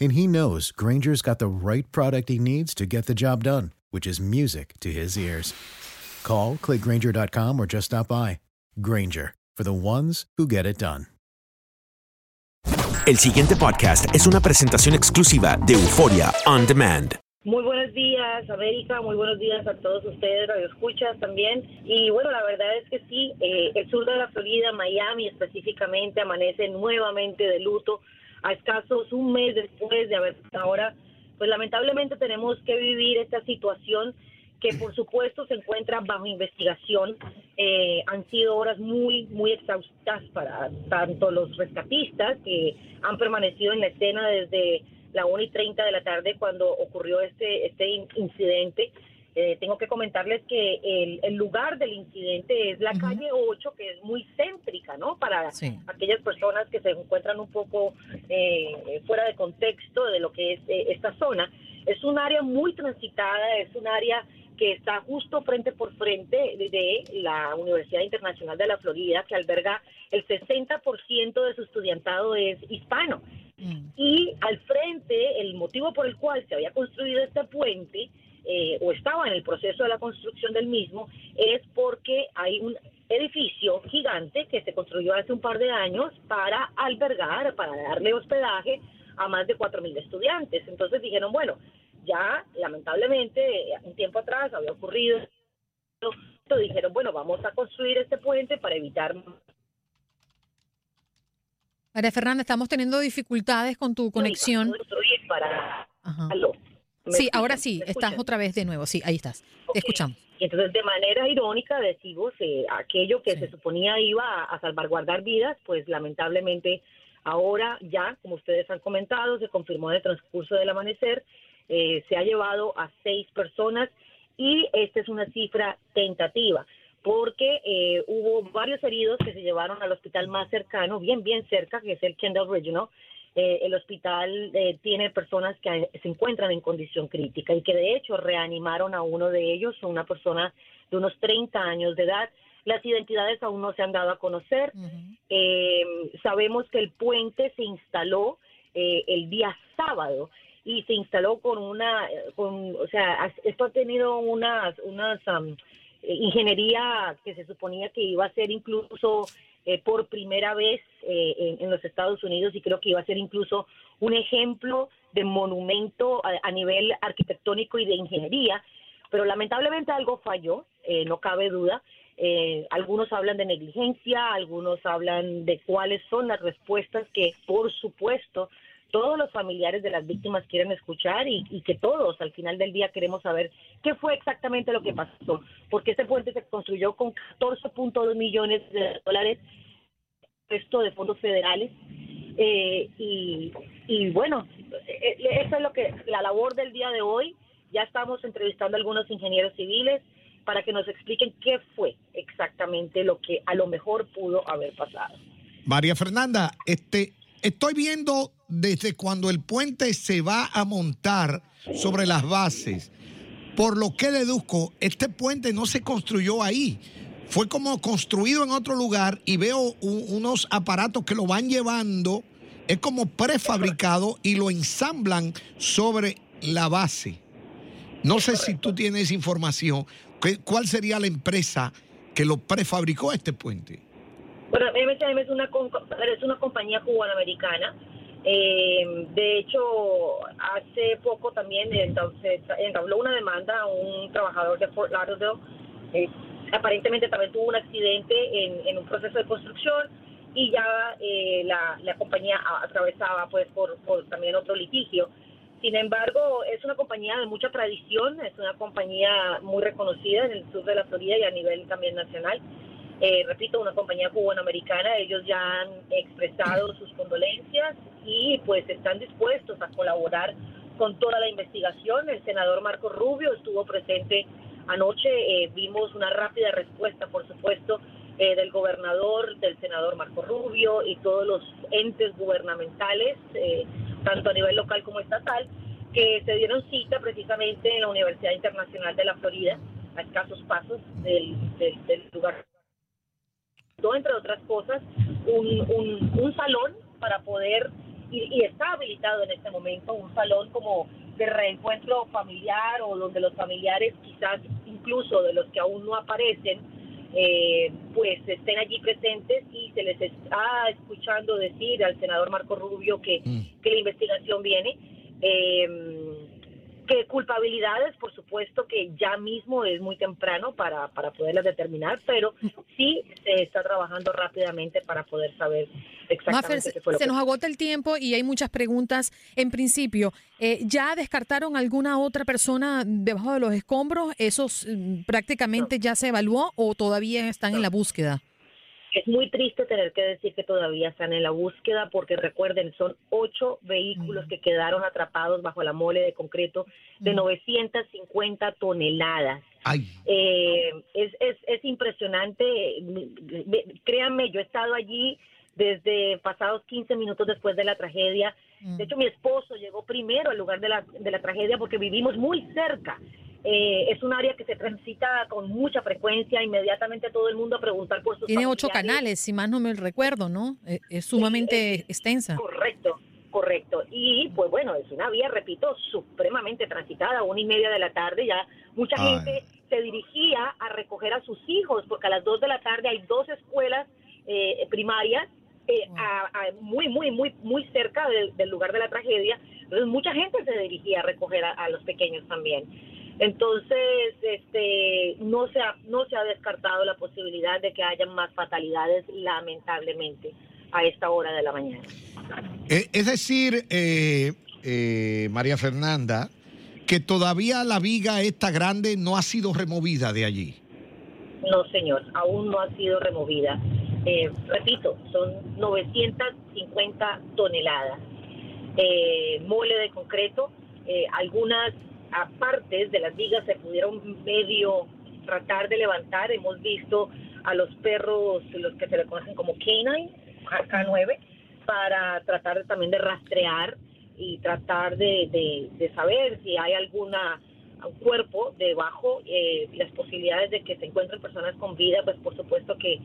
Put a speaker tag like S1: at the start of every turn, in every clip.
S1: And he knows Granger's got the right product he needs to get the job done, which is music to his ears. Call, clickgranger.com, or just stop by. Granger, for the ones who get it done.
S2: El siguiente podcast es una presentación exclusiva de Euforia On Demand.
S3: Muy buenos días, América. Muy buenos días a todos ustedes, radioescuchas también. Y bueno, la verdad es que sí, eh, el sur de la Florida, Miami específicamente, amanece nuevamente de luto a escasos un mes después de haber ahora, pues lamentablemente tenemos que vivir esta situación que por supuesto se encuentra bajo investigación. Eh, han sido horas muy, muy exhaustas para tanto los rescatistas que han permanecido en la escena desde la 1 y 30 de la tarde cuando ocurrió este, este incidente eh, tengo que comentarles que el, lugar del incidente es la calle 8, que es muy céntrica, ¿no? Para aquellas personas que se encuentran un poco eh, fuera de contexto de lo que es eh, esta zona. Es un área muy transitada, es un área que está justo frente por frente de, la Universidad Internacional de la Florida, que alberga el 60% de su estudiantado es hispano. Mm. Y al frente, el motivo por el cual se había construido este puente eh, o estaba en el proceso de la construcción del mismo es porque hay un edificio gigante que se construyó hace un par de años para albergar, para darle hospedaje a más de 4.000 estudiantes. Entonces dijeron, bueno, ya lamentablemente un tiempo atrás había ocurrido, dijeron, bueno, vamos a construir este puente para evitar...
S4: María Fernanda, estamos teniendo dificultades con tu conexión.
S3: Para...
S4: Sí, ahora sí, estás otra vez de nuevo. Sí, ahí estás. Te escuchamos.
S3: Y entonces, de manera irónica, decimos, eh, aquello que se suponía iba a, salvaguardar vidas, pues lamentablemente ahora ya, como ustedes han comentado, se confirmó en el transcurso del amanecer, eh, se ha llevado a seis personas y esta es una cifra tentativa porque eh, hubo varios heridos que se llevaron al hospital más cercano, bien, bien cerca, que es el Kendall Regional, eh, el hospital eh, tiene personas que se encuentran en condición crítica y que de hecho reanimaron a uno de ellos, una persona de unos 30 años de edad. Las identidades aún no se han dado a conocer. Eh, sabemos que el puente se instaló el día sábado y se instaló con una, con, o sea, esto ha tenido unas, unas ingeniería que se suponía que iba a ser incluso eh, por primera vez eh, en, los Estados Unidos y creo que iba a ser incluso un ejemplo de monumento a, nivel arquitectónico y de ingeniería, pero lamentablemente algo falló, eh, no cabe duda. algunos hablan de negligencia, algunos hablan de cuáles son las respuestas que, por supuesto, todos los familiares de las víctimas quieren escuchar y, y, que todos al final del día queremos saber qué fue exactamente lo que pasó, porque este puente se construyó con 14.2 millones de dólares esto de fondos federales eh, y, y, bueno, eh, eh, eso es lo que la labor del día de hoy. Ya estamos entrevistando a algunos ingenieros civiles para que nos expliquen qué fue exactamente lo que a lo mejor pudo haber pasado.
S5: María Fernanda, este, estoy viendo desde cuando el puente se va a montar sobre las bases. Por lo que deduzco, este puente no se construyó ahí fue como construido en otro lugar y veo unos aparatos que lo van llevando, es como prefabricado y lo ensamblan sobre la base. No sé si tú tienes información. ¿Cuál sería la empresa que lo prefabricó este puente?
S3: Bueno, MSM es una, es una compañía. Eh, de hecho, hace poco también entonces, entabló una demanda a un trabajador de Fort Lauderdale. Eh, aparentemente también tuvo un accidente en, un proceso de construcción y ya eh, la, la, compañía atravesaba pues por, por también otro litigio. Sin embargo, es una compañía de mucha tradición, es una compañía muy reconocida en el sur de la Florida y a nivel también nacional. Eh, repito, una compañía cubanoamericana, ellos ya han expresado sus condolencias y pues están dispuestos a colaborar con toda la investigación. El senador Marco Rubio estuvo presente anoche, eh, vimos una rápida respuesta, por supuesto, eh, del gobernador, del senador Marco Rubio y todos los entes gubernamentales, tanto a nivel local como estatal, que se dieron cita precisamente en la Universidad Internacional de la Florida, a escasos pasos del, del lugar entre otras cosas, un, un, salón para poder, y, está habilitado en este momento, un salón como de reencuentro familiar o donde los familiares quizás incluso de los que aún no aparecen, eh, pues estén allí presentes y se les está escuchando decir al senador Marco Rubio que, mm. que la investigación viene. Eh, que culpabilidades, por supuesto que ya mismo es muy temprano para, para poderlas determinar, pero sí se está trabajando rápidamente para poder saber exactamente qué fue lo
S4: Se nos agota el tiempo y hay muchas preguntas. En principio, eh, ¿ya descartaron alguna otra persona debajo de los escombros? ¿Esos mm, prácticamente ya se evaluó o todavía están en la búsqueda?
S3: Es muy triste tener que decir que todavía están en la búsqueda porque recuerden, son ocho vehículos que quedaron atrapados bajo la mole de concreto de 950 toneladas. Eh, es, es, es impresionante. Créanme, yo he estado allí desde pasados 15 minutos después de la tragedia. De hecho, mi esposo llegó primero al lugar de la, de la tragedia porque vivimos muy cerca. Eh, es un área que se transita con mucha frecuencia, inmediatamente todo el mundo a preguntar por sus
S4: Tiene ocho canales, si más no me recuerdo, ¿no? Eh, es, sumamente extensa.
S3: Correcto, correcto. Y pues bueno, es una vía, repito, supremamente transitada, una y media de la tarde, ya mucha gente se dirigía a recoger a sus hijos, porque a las dos de la tarde hay dos escuelas eh, primarias muy, muy, muy, muy cerca del, lugar de la tragedia. Entonces mucha gente se dirigía a recoger a los pequeños también. Entonces, este, no se ha, no se ha descartado la posibilidad de que haya más fatalidades, lamentablemente, a esta hora de la mañana.
S5: Eh, es decir, eh, eh, María Fernanda, que todavía la viga esta grande no ha sido removida de allí.
S3: No, señor, aún no ha sido removida. repito, son 950 toneladas. mole de concreto, algunas aparte de las vigas se pudieron medio tratar de levantar. Hemos visto a los perros, los que se le conocen como canine, K9, para tratar también de rastrear y tratar de, de, saber si hay alguna cuerpo debajo, eh, las posibilidades de que se encuentren personas con vida, pues por supuesto que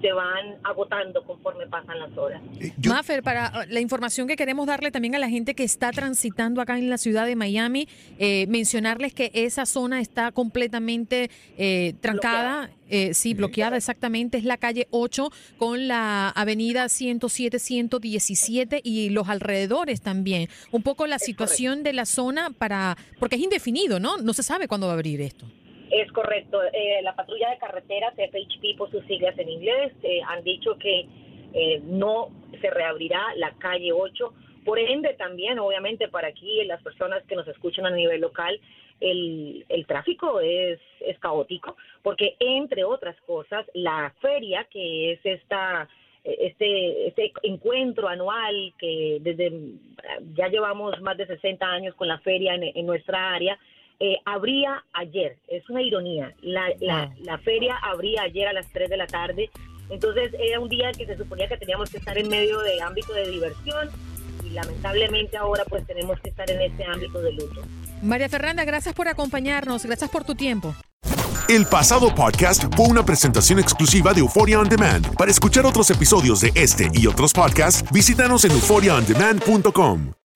S3: se van agotando conforme pasan las horas. Eh,
S4: Maffer, para uh, la información que queremos darle también a la gente que está transitando acá en la ciudad de Miami, eh, mencionarles que esa zona está completamente eh, trancada. sí, bloqueada exactamente, es la calle 8 con la avenida 107, 117 y los alrededores también. Un poco la situación de la zona para, porque es indefinido, ¿no? No se sabe cuándo va a abrir esto.
S3: Es correcto. Eh, la patrulla de carreteras, FHP por sus siglas en inglés, eh, han dicho que eh, no se reabrirá la calle 8. Por ende, también, obviamente, para aquí, las personas que nos escuchan a nivel local, el, el tráfico es, es caótico, porque entre otras cosas, la feria, que es esta este, este encuentro anual que desde ya llevamos más de 60 años con la feria en, en nuestra área, eh, abría ayer, es una ironía, la, la, la, feria abría ayer a las 3 de la tarde, entonces era un día que se suponía que teníamos que estar en medio de ámbito de diversión y lamentablemente ahora pues tenemos que estar en este ámbito de luto.
S4: María Fernanda, gracias por acompañarnos, gracias por tu tiempo.
S2: El pasado podcast fue una presentación exclusiva de Euphoria On Demand. Para escuchar otros episodios de este y otros podcasts, visítanos en euphoriaondemand.com.